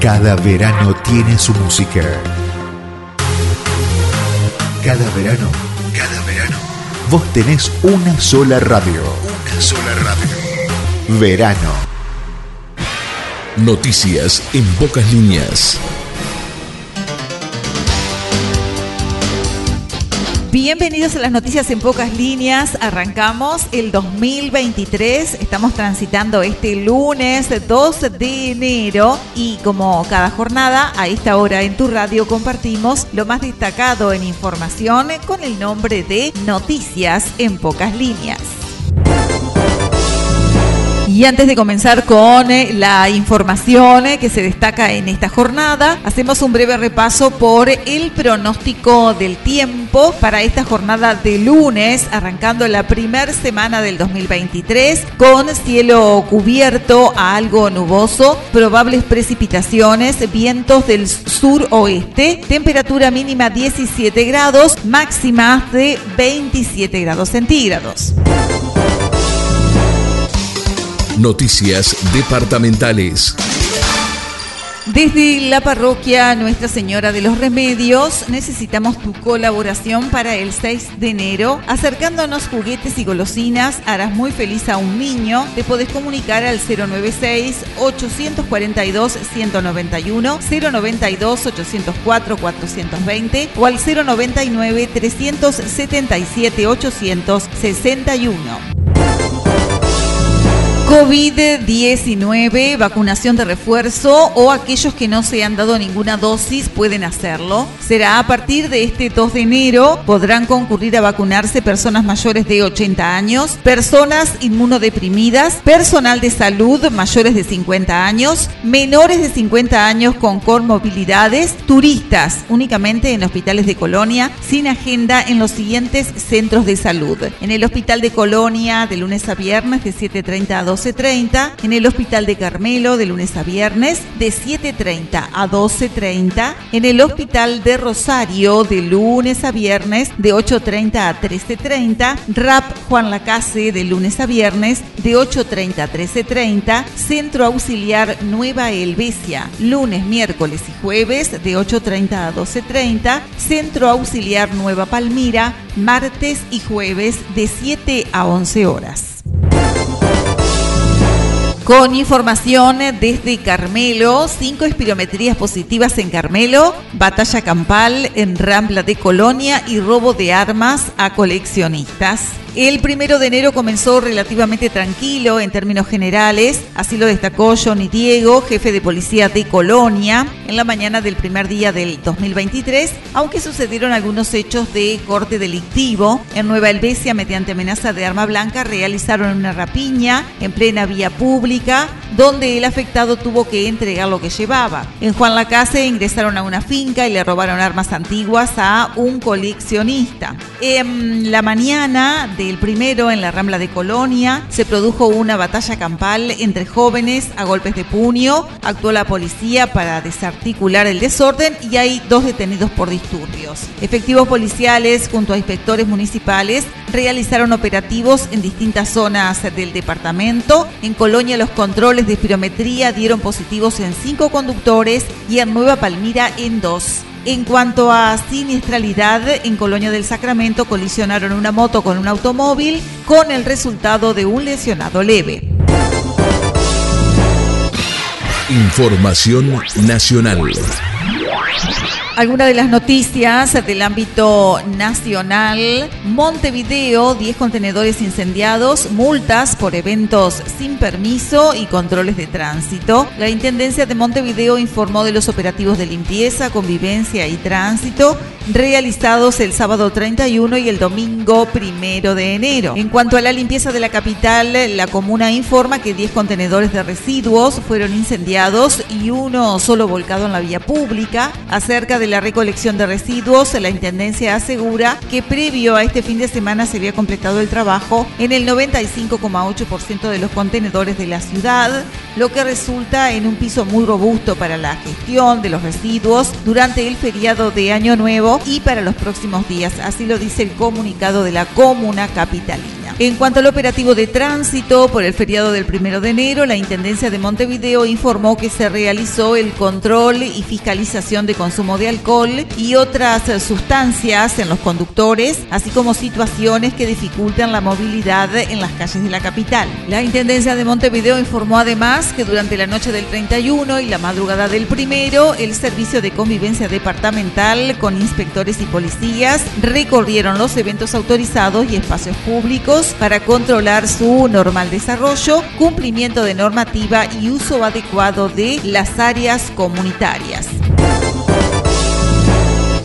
Cada verano tiene su música. Cada verano, cada verano, vos tenés una sola radio. Una sola radio. Verano. Noticias en pocas líneas. Bienvenidos a las noticias en pocas líneas. Arrancamos el 2023. Estamos transitando este lunes 2 de enero y como cada jornada, a esta hora en tu radio compartimos lo más destacado en información con el nombre de Noticias en pocas líneas. Y antes de comenzar con eh, la información eh, que se destaca en esta jornada, hacemos un breve repaso por el pronóstico del tiempo para esta jornada de lunes, arrancando la primera semana del 2023 con cielo cubierto a algo nuboso, probables precipitaciones, vientos del sur-oeste, temperatura mínima 17 grados, máxima de 27 grados centígrados. Noticias departamentales. Desde la parroquia Nuestra Señora de los Remedios necesitamos tu colaboración para el 6 de enero. Acercándonos juguetes y golosinas, harás muy feliz a un niño. Te podés comunicar al 096-842-191, 092-804-420 o al 099-377-861. COVID-19, vacunación de refuerzo o aquellos que no se han dado ninguna dosis pueden hacerlo. Será a partir de este 2 de enero. Podrán concurrir a vacunarse personas mayores de 80 años, personas inmunodeprimidas, personal de salud mayores de 50 años, menores de 50 años con comorbilidades, turistas únicamente en hospitales de Colonia, sin agenda en los siguientes centros de salud. En el Hospital de Colonia de lunes a viernes de 7.30 a 12 12.30, en el Hospital de Carmelo de lunes a viernes de 7.30 a 12.30, en el Hospital de Rosario de lunes a viernes de 8.30 a 13.30, RAP Juan Lacase de lunes a viernes de 8.30 a 13.30, Centro Auxiliar Nueva Helvecia, lunes, miércoles y jueves de 8.30 a 12.30, Centro Auxiliar Nueva Palmira, martes y jueves de 7 a 11 horas. Con información desde Carmelo, cinco espirometrías positivas en Carmelo, batalla campal en Rambla de Colonia y robo de armas a coleccionistas. El primero de enero comenzó relativamente tranquilo en términos generales, así lo destacó Johnny Diego, jefe de policía de Colonia, en la mañana del primer día del 2023, aunque sucedieron algunos hechos de corte delictivo. En Nueva Helvecia, mediante amenaza de arma blanca, realizaron una rapiña en plena vía pública, donde el afectado tuvo que entregar lo que llevaba. En Juan Lacase ingresaron a una finca y le robaron armas antiguas a un coleccionista. En la mañana del primero, en la Rambla de Colonia, se produjo una batalla campal entre jóvenes a golpes de puño. Actuó la policía para desarticular el desorden y hay dos detenidos por disturbios. Efectivos policiales junto a inspectores municipales realizaron operativos en distintas zonas del departamento. En Colonia los controles de espirometría dieron positivos en cinco conductores y en Nueva Palmira en dos. En cuanto a siniestralidad, en Colonia del Sacramento colisionaron una moto con un automóvil con el resultado de un lesionado leve. Información nacional. Algunas de las noticias del ámbito nacional. Montevideo, 10 contenedores incendiados, multas por eventos sin permiso y controles de tránsito. La Intendencia de Montevideo informó de los operativos de limpieza, convivencia y tránsito realizados el sábado 31 y el domingo 1 de enero. En cuanto a la limpieza de la capital, la comuna informa que 10 contenedores de residuos fueron incendiados y uno solo volcado en la vía pública. Acerca de la recolección de residuos, la Intendencia asegura que previo a este fin de semana se había completado el trabajo en el 95,8% de los contenedores de la ciudad, lo que resulta en un piso muy robusto para la gestión de los residuos durante el feriado de Año Nuevo y para los próximos días. Así lo dice el comunicado de la comuna capitalina. En cuanto al operativo de tránsito por el feriado del primero de enero, la Intendencia de Montevideo informó que se realizó el control y fiscalización de consumo de alcohol y otras sustancias en los conductores, así como situaciones que dificultan la movilidad en las calles de la capital. La Intendencia de Montevideo informó además que durante la noche del 31 y la madrugada del primero, el Servicio de Convivencia Departamental con inspectores y policías recorrieron los eventos autorizados y espacios públicos para controlar su normal desarrollo, cumplimiento de normativa y uso adecuado de las áreas comunitarias.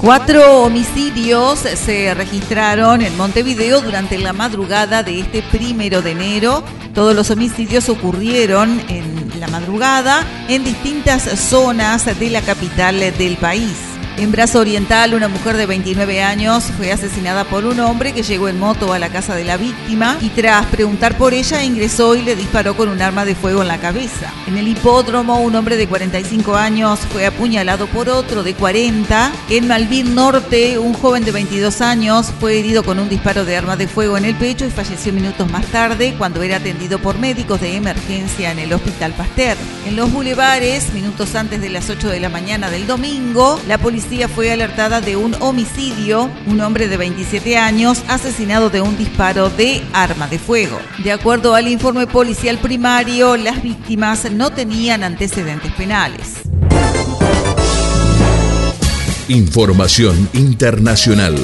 Cuatro homicidios se registraron en Montevideo durante la madrugada de este primero de enero. Todos los homicidios ocurrieron en la madrugada en distintas zonas de la capital del país. En Brazo Oriental, una mujer de 29 años fue asesinada por un hombre que llegó en moto a la casa de la víctima y tras preguntar por ella ingresó y le disparó con un arma de fuego en la cabeza. En el hipódromo, un hombre de 45 años fue apuñalado por otro de 40. En Malvin Norte, un joven de 22 años fue herido con un disparo de arma de fuego en el pecho y falleció minutos más tarde cuando era atendido por médicos de emergencia en el Hospital Pasteur. En los bulevares, minutos antes de las 8 de la mañana del domingo, la policía fue alertada de un homicidio, un hombre de 27 años asesinado de un disparo de arma de fuego. De acuerdo al informe policial primario, las víctimas no tenían antecedentes penales. Información internacional.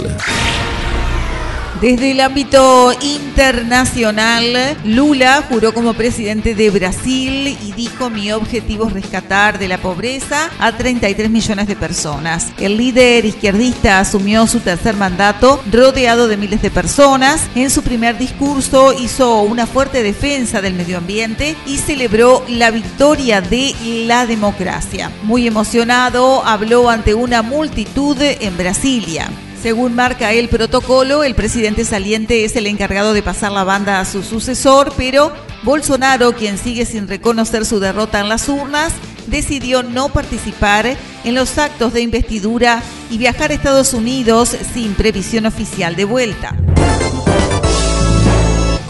Desde el ámbito internacional, Lula juró como presidente de Brasil y dijo mi objetivo es rescatar de la pobreza a 33 millones de personas. El líder izquierdista asumió su tercer mandato rodeado de miles de personas. En su primer discurso hizo una fuerte defensa del medio ambiente y celebró la victoria de la democracia. Muy emocionado, habló ante una multitud en Brasilia. Según marca el protocolo, el presidente saliente es el encargado de pasar la banda a su sucesor, pero Bolsonaro, quien sigue sin reconocer su derrota en las urnas, decidió no participar en los actos de investidura y viajar a Estados Unidos sin previsión oficial de vuelta.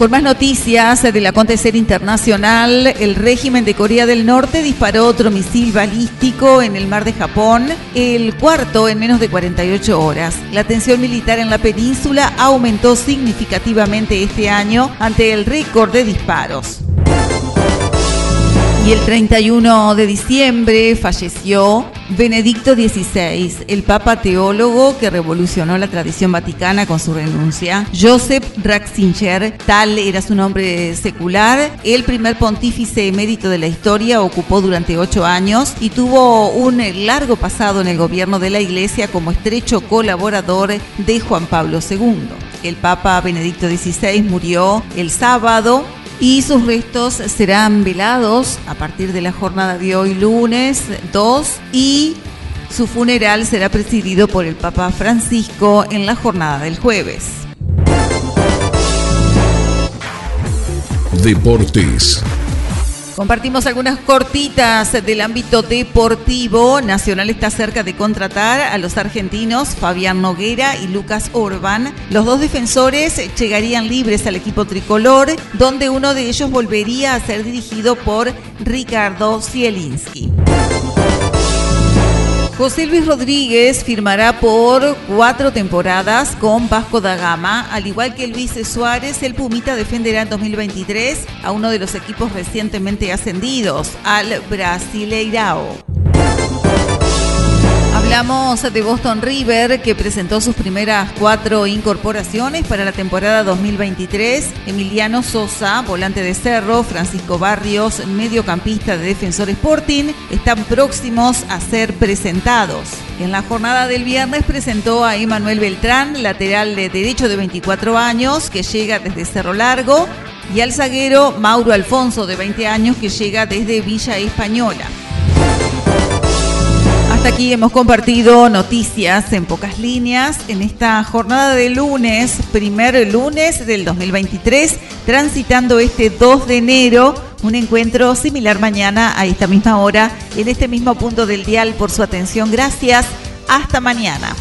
Con más noticias del acontecer internacional, el régimen de Corea del Norte disparó otro misil balístico en el mar de Japón, el cuarto en menos de 48 horas. La tensión militar en la península aumentó significativamente este año ante el récord de disparos. Y el 31 de diciembre falleció Benedicto XVI, el papa teólogo que revolucionó la tradición vaticana con su renuncia. Joseph Ratzinger, tal era su nombre secular, el primer pontífice emérito de la historia, ocupó durante ocho años y tuvo un largo pasado en el gobierno de la iglesia como estrecho colaborador de Juan Pablo II. El Papa Benedicto XVI murió el sábado y sus restos serán velados a partir de la jornada de hoy lunes 2 y su funeral será presidido por el Papa Francisco en la jornada del jueves. Deportes. Compartimos algunas cortitas del ámbito deportivo. Nacional está cerca de contratar a los argentinos Fabián Noguera y Lucas Orban. Los dos defensores llegarían libres al equipo tricolor, donde uno de ellos volvería a ser dirigido por Ricardo Zielinski. José Luis Rodríguez firmará por cuatro temporadas con Vasco da Gama, al igual que Luis Suárez, el Pumita defenderá en 2023 a uno de los equipos recientemente ascendidos, al Brasileirao. Hablamos de Boston River, que presentó sus primeras cuatro incorporaciones para la temporada 2023. Emiliano Sosa, volante de Cerro, Francisco Barrios, mediocampista de Defensor Sporting, están próximos a ser presentados. En la jornada del viernes presentó a Emanuel Beltrán, lateral de derecho de 24 años, que llega desde Cerro Largo, y al zaguero Mauro Alfonso, de 20 años, que llega desde Villa Española. Hasta aquí hemos compartido noticias en pocas líneas en esta jornada de lunes, primer lunes del 2023, transitando este 2 de enero. Un encuentro similar mañana a esta misma hora, en este mismo punto del dial por su atención. Gracias. Hasta mañana.